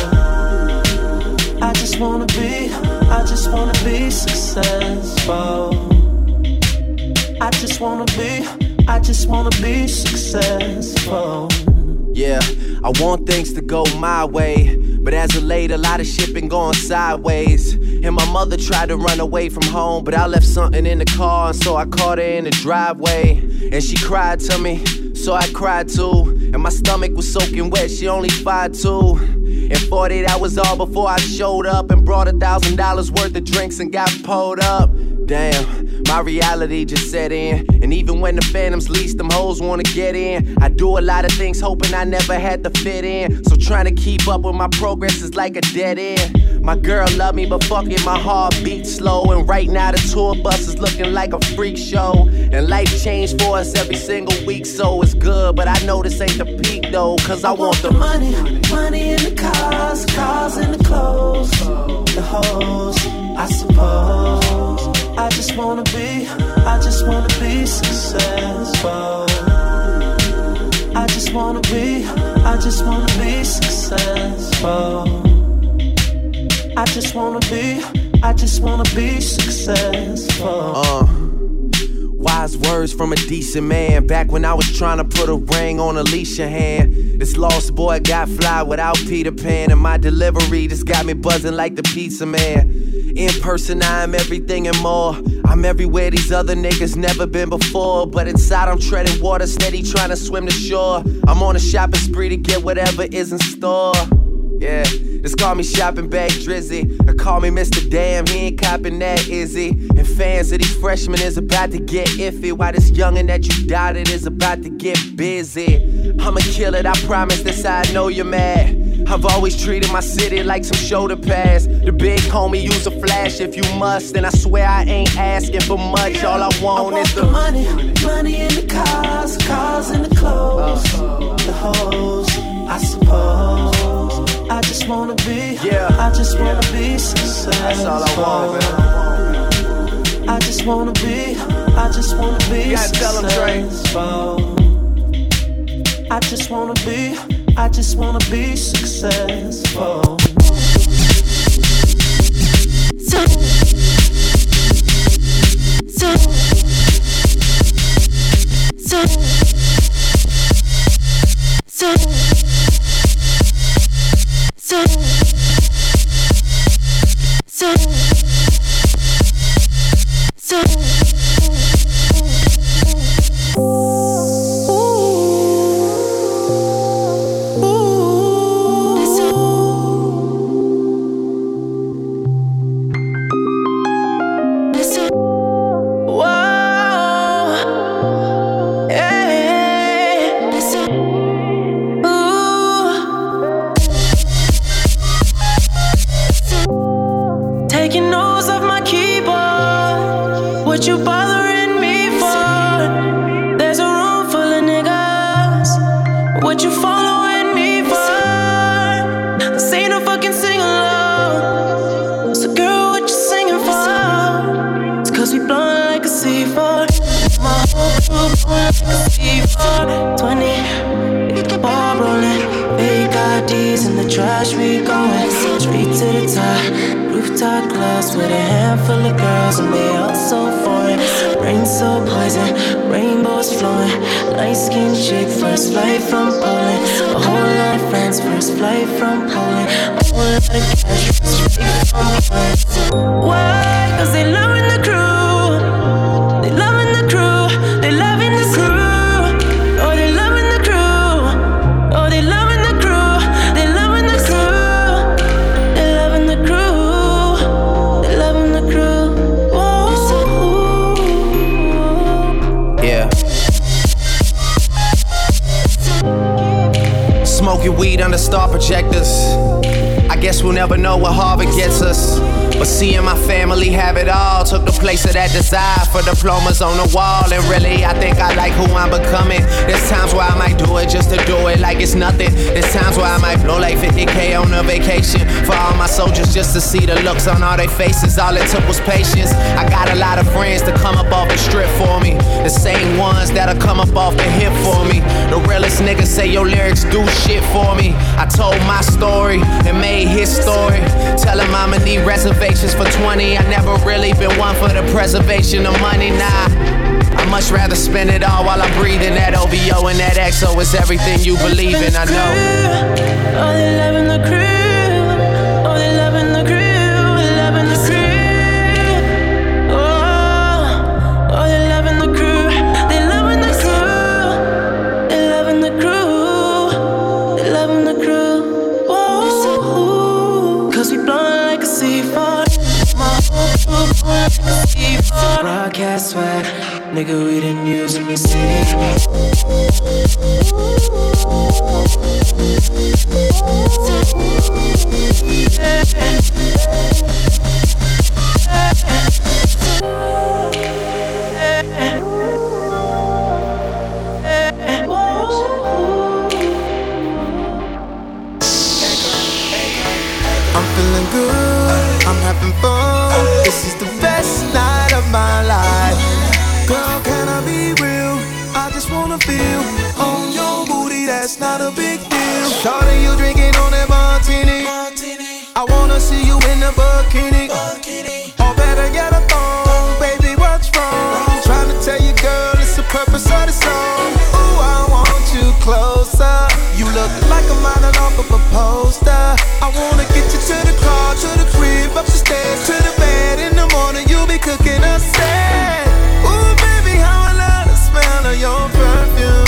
I just wanna be, I just wanna be successful. I just wanna be, I just wanna be successful. Yeah, I want things to go my way. But as of late, a lot of shit been going sideways. And my mother tried to run away from home, but I left something in the car, and so I caught her in the driveway. And she cried to me, so I cried too. And my stomach was soaking wet, she only five two. And 40, that was all before I showed up and brought a thousand dollars worth of drinks and got pulled up. Damn, my reality just set in. And even when the phantoms lease, them hoes wanna get in. I do a lot of things hoping I never had to fit in. So trying to keep up with my progress is like a dead end. My girl love me, but fuck it, my heart beats slow. And right now the tour bus is looking like a freak show. And life changed for us every single week, so it's good. But I know this ain't the peak though, cause I want the money, money in the cars, cars in the clothes, the hoes, I suppose. I just wanna be, I just wanna be successful. I just wanna be, I just wanna be successful. I just wanna be, I just wanna be successful. Uh. Wise words from a decent man. Back when I was trying to put a ring on Alicia hand. This lost boy got fly without Peter Pan. And my delivery just got me buzzing like the pizza man. In person, I am everything and more. I'm everywhere these other niggas never been before. But inside, I'm treading water, steady trying to swim to shore. I'm on a shopping spree to get whatever is in store. Yeah, just call me shopping bag Drizzy. Or call me Mr. Damn, he ain't copping that, is he? And fans of these freshmen is about to get iffy. Why this youngin' that you doubted is about to get busy. I'ma kill it, I promise, this I know you're mad. I've always treated my city like some shoulder pads. The big homie use a flash if you must. And I swear I ain't asking for much. All I want, I want is the money, money in the cars, cars in the clothes, the hoes, I suppose. I just wanna be, yeah. I just wanna be successful. That's all I want, man. I just wanna be, I just wanna be You gotta tell 'em, Dre. successful. I just wanna be, I just wanna be successful. So, so, I'm feeling good, I'm having fun. This is the best night of my life. Girl, can I be real? I just wanna feel on your booty, that's not a big deal. Shorty, you drinking on that martini. I wanna see you in the bikini. Or better get a phone, baby, what's wrong? Trying to tell you, girl, it's the purpose of the song. Look like a model off of a poster. I wanna get you to the car, to the crib, up the stairs, to the bed. In the morning, you'll be cooking a set. Ooh, baby, how I love the smell of your perfume.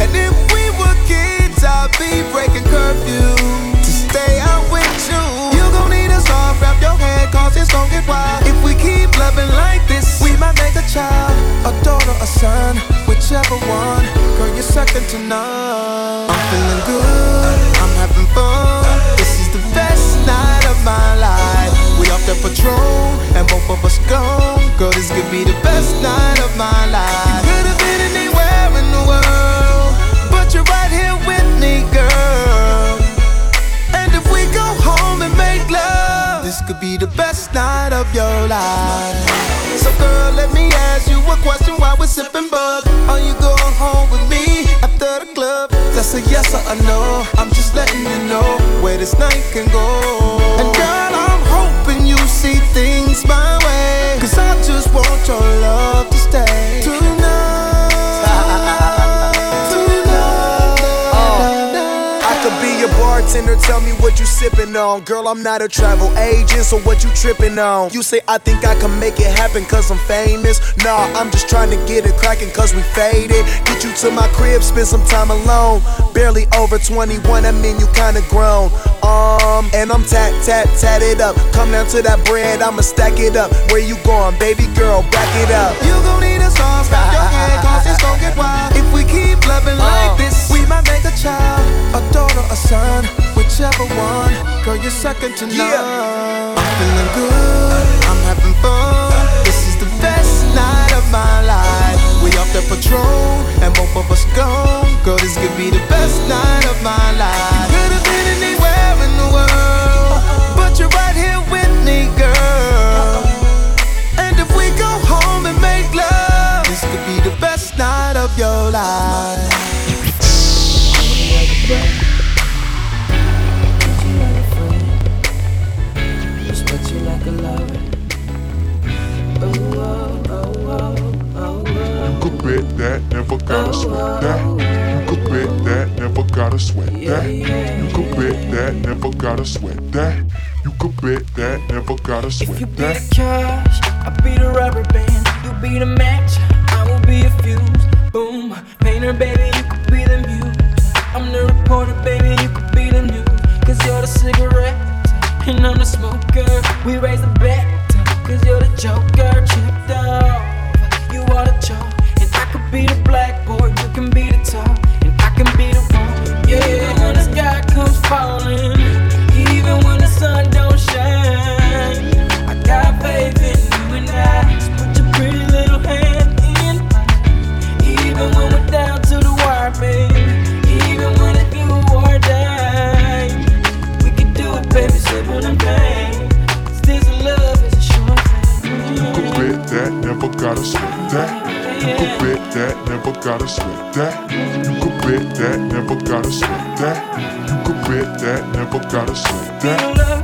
And if we were kids, I'd be breaking curfew to stay out with you. You gon' need a soft wrap your head, cause it's gon' get wild. If we keep loving like this, we might make a child, a daughter, a son, whichever one. Girl, you're second to none. I'm feeling good, I'm having fun. This is the best night of my life. We off the Patrón, and both of us gone. Girl, this could be the best night of my life. You could have been anywhere in the world, this could be the best night of your life. So, girl, let me ask you a question while we're sipping bud. Are you going home with me after the club? That's a yes or a no. I'm just letting you know where this night can go. And, girl, I'm hoping you see things my way. Cause I just want your love to stay. I bartender, tell me what you sipping on. Girl, I'm not a travel agent, so what you tripping on? You say I think I can make it happen cause I'm famous. Nah, I'm just trying to get it cracking cause we faded. Get you to my crib, spend some time alone. Barely over 21, I mean you kinda grown. Um, and I'm tat, tat, tatted up. Come down to that bread, I'ma stack it up. Where you going, baby girl? Back it up. You gon' need a song, wrap your head, cause it's gon' get wild. If we keep loving like this, we might make a child, a daughter, a son, whichever one. Girl, you're second to none. I'm feeling good, I'm having fun. This is the best night of my life. We off the Patrón, and both of us gone. Girl, this could be the best night of my life. You could have been anywhere in the world, but you're right here with me, girl. And if we go home and make love, this could be the best night of your life. Could bet that, never gotta sweat that. You could bet that, never gotta sweat that. You could bet that, never gotta sweat that. You could bet that, never gotta sweat that. If You be the cash, I be the rubber band. You be the match, I will be a fuse. Boom, painter, baby, you could be the muse. I'm the reporter, baby, you could be the news. Cause you're the cigarette, and I'm the smoker. We raise the bet, cause you're the joker. Chipped off, you are the chalk. Be the blackboard, you can be the top. And I can be the one. Yeah, when the sky comes falling, even when the sun don't shine. I got faith in you and I. Just put your pretty little hand in. Even when we're down to the wire, baby. Gotta sweat that. You could bet that, never gotta sweat that. You could bet that, never gotta sweat that.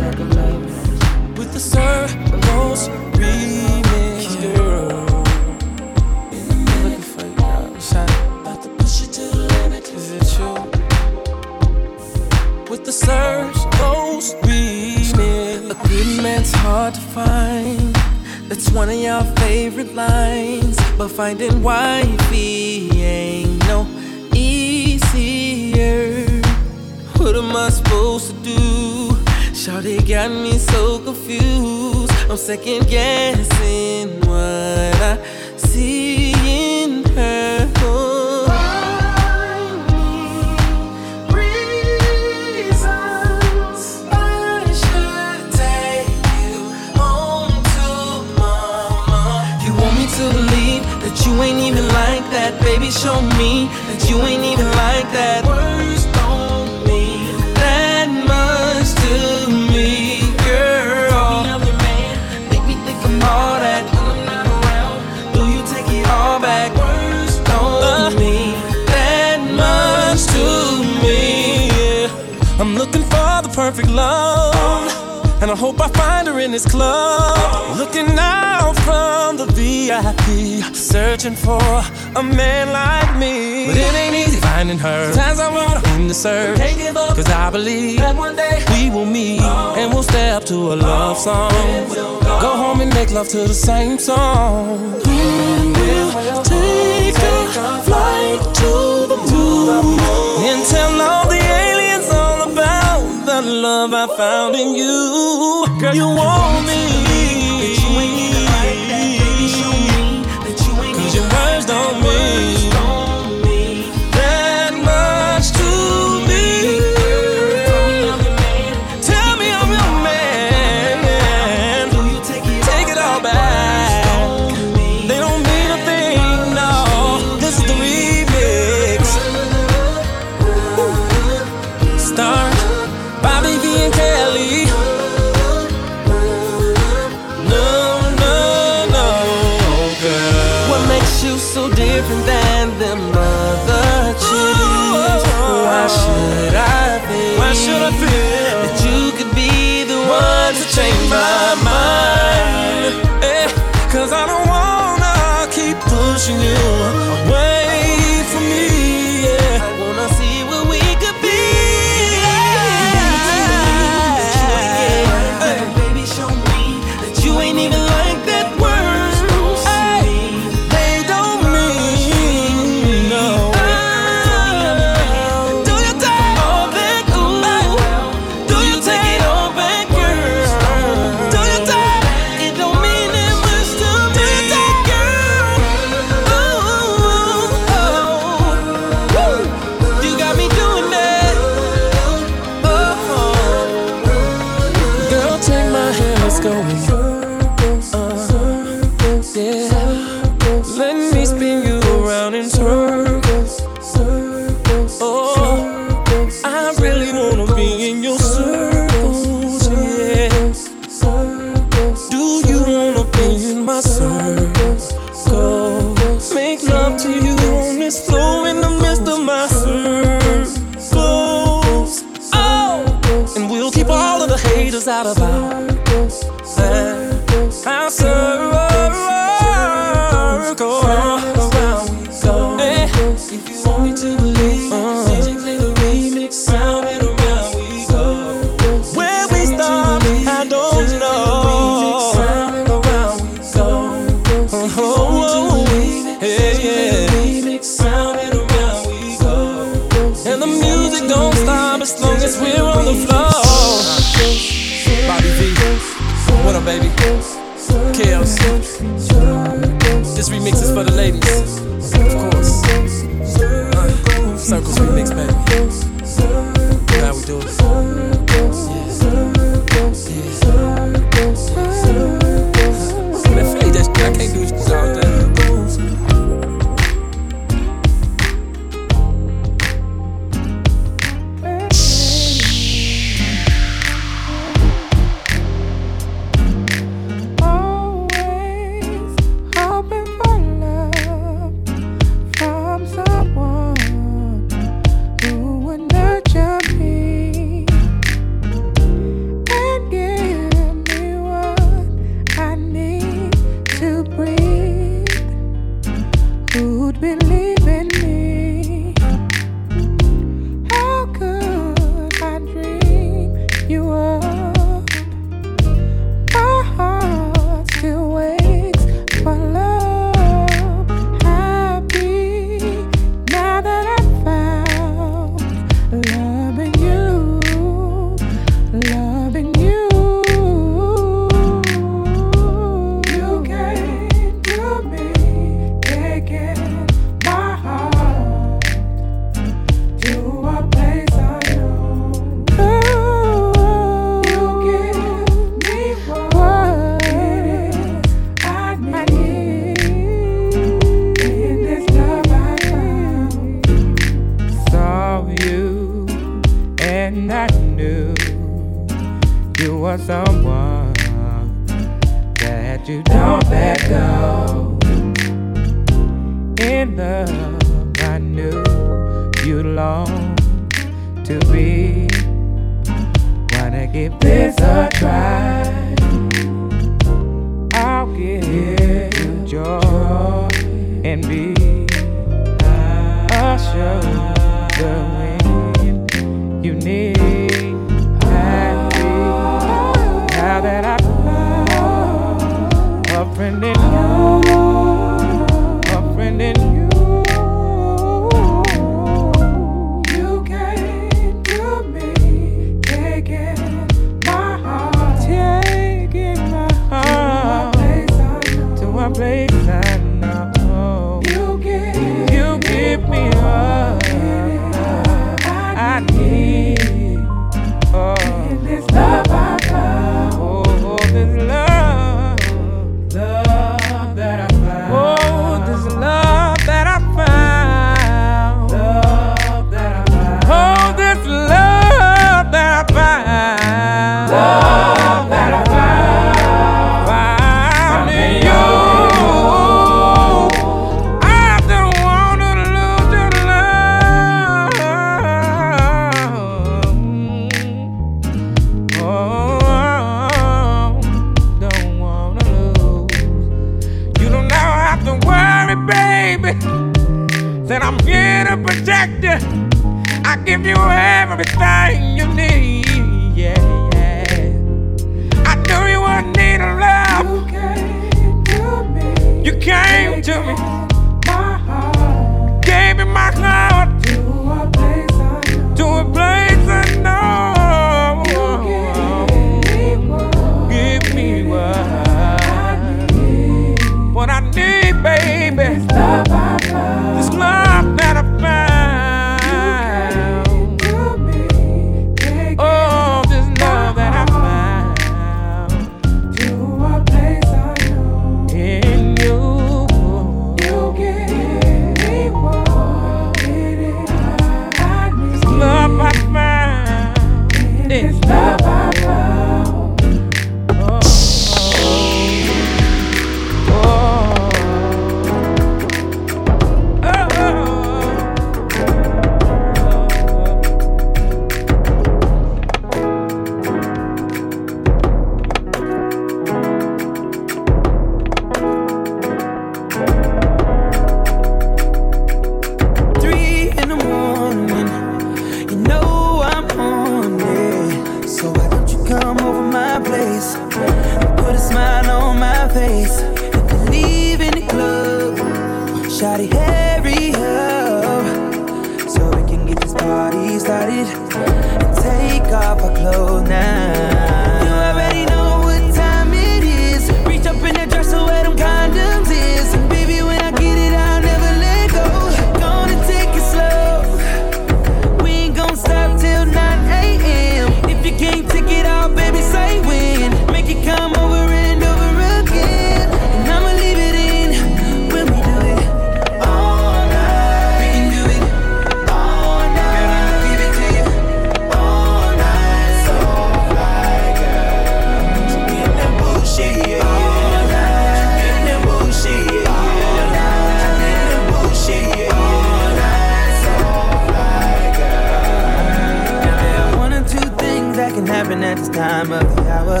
Time of the hour.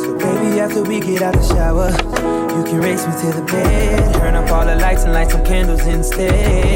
So baby, after we get out the shower, you can race me to the bed. Turn up all the lights and light some candles instead.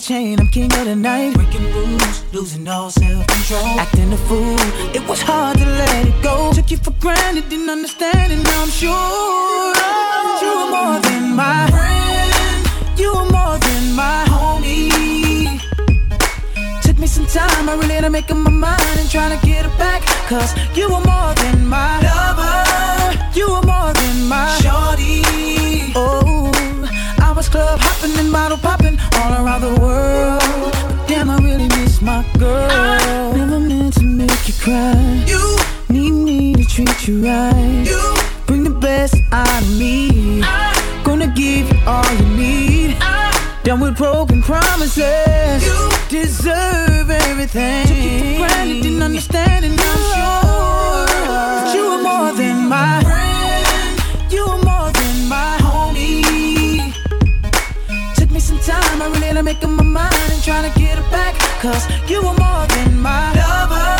Chain. I'm king of the night. Breaking rules. Losing all self control. Acting a fool. It was hard to let it go. Took you for granted. Didn't understand. And now I'm sure you were more than my friend. You were more than my homie. Took me some time, I really had to make up my mind and trying to get it back. Cause you were more than my lover. You were more than my shorty. Oh, I was club hopping and bottle popping around the world. Damn, I really miss my girl. Never meant to make you cry. You need me to treat you right. You bring the best out of me. Ah. Gonna give you all you need. Ah. Done with broken promises. You deserve everything. Took you for granted, didn't understand, and I'm sure that you were more than my friend. You were more than my time, I really make up my mind and trying to get it back. Cause you were more than my lover.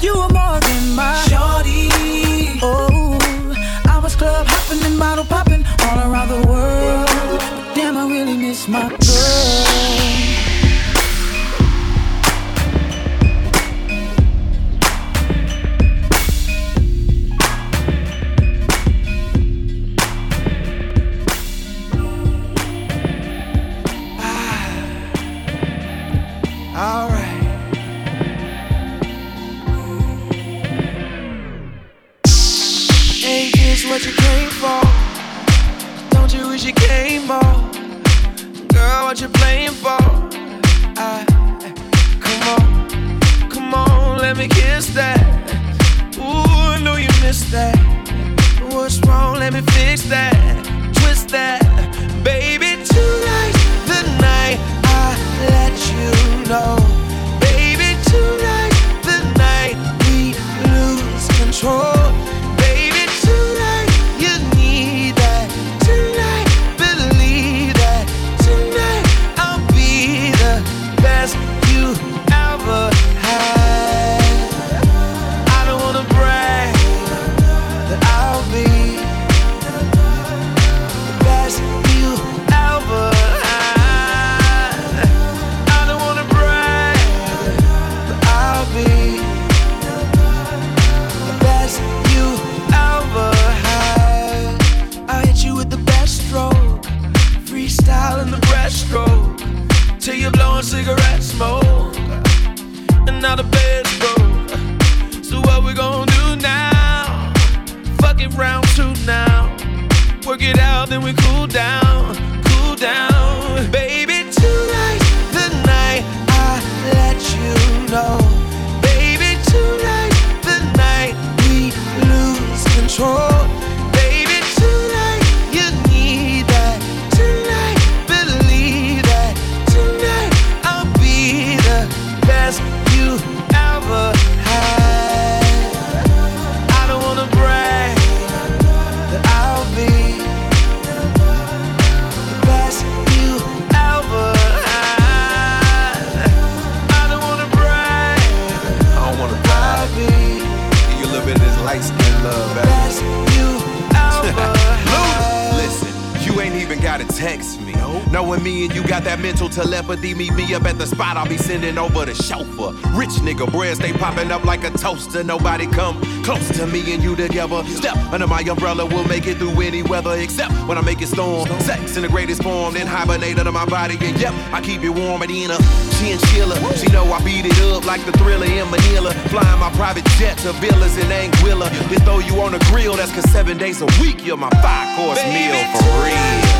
You were more than my shorty. Oh, I was club hopping and bottle popping all around the world. But damn, I really miss my Under my umbrella, we'll make it through any weather except when I make it storm. Sex in the greatest form, then hibernate under my body. And yep, I keep it warm at the end chinchilla. She know I beat it up like the thriller in Manila. Flying my private jet to villas in Anguilla. Then throw you on a grill, that's cause seven days a week, you're my five course Baby, meal for real.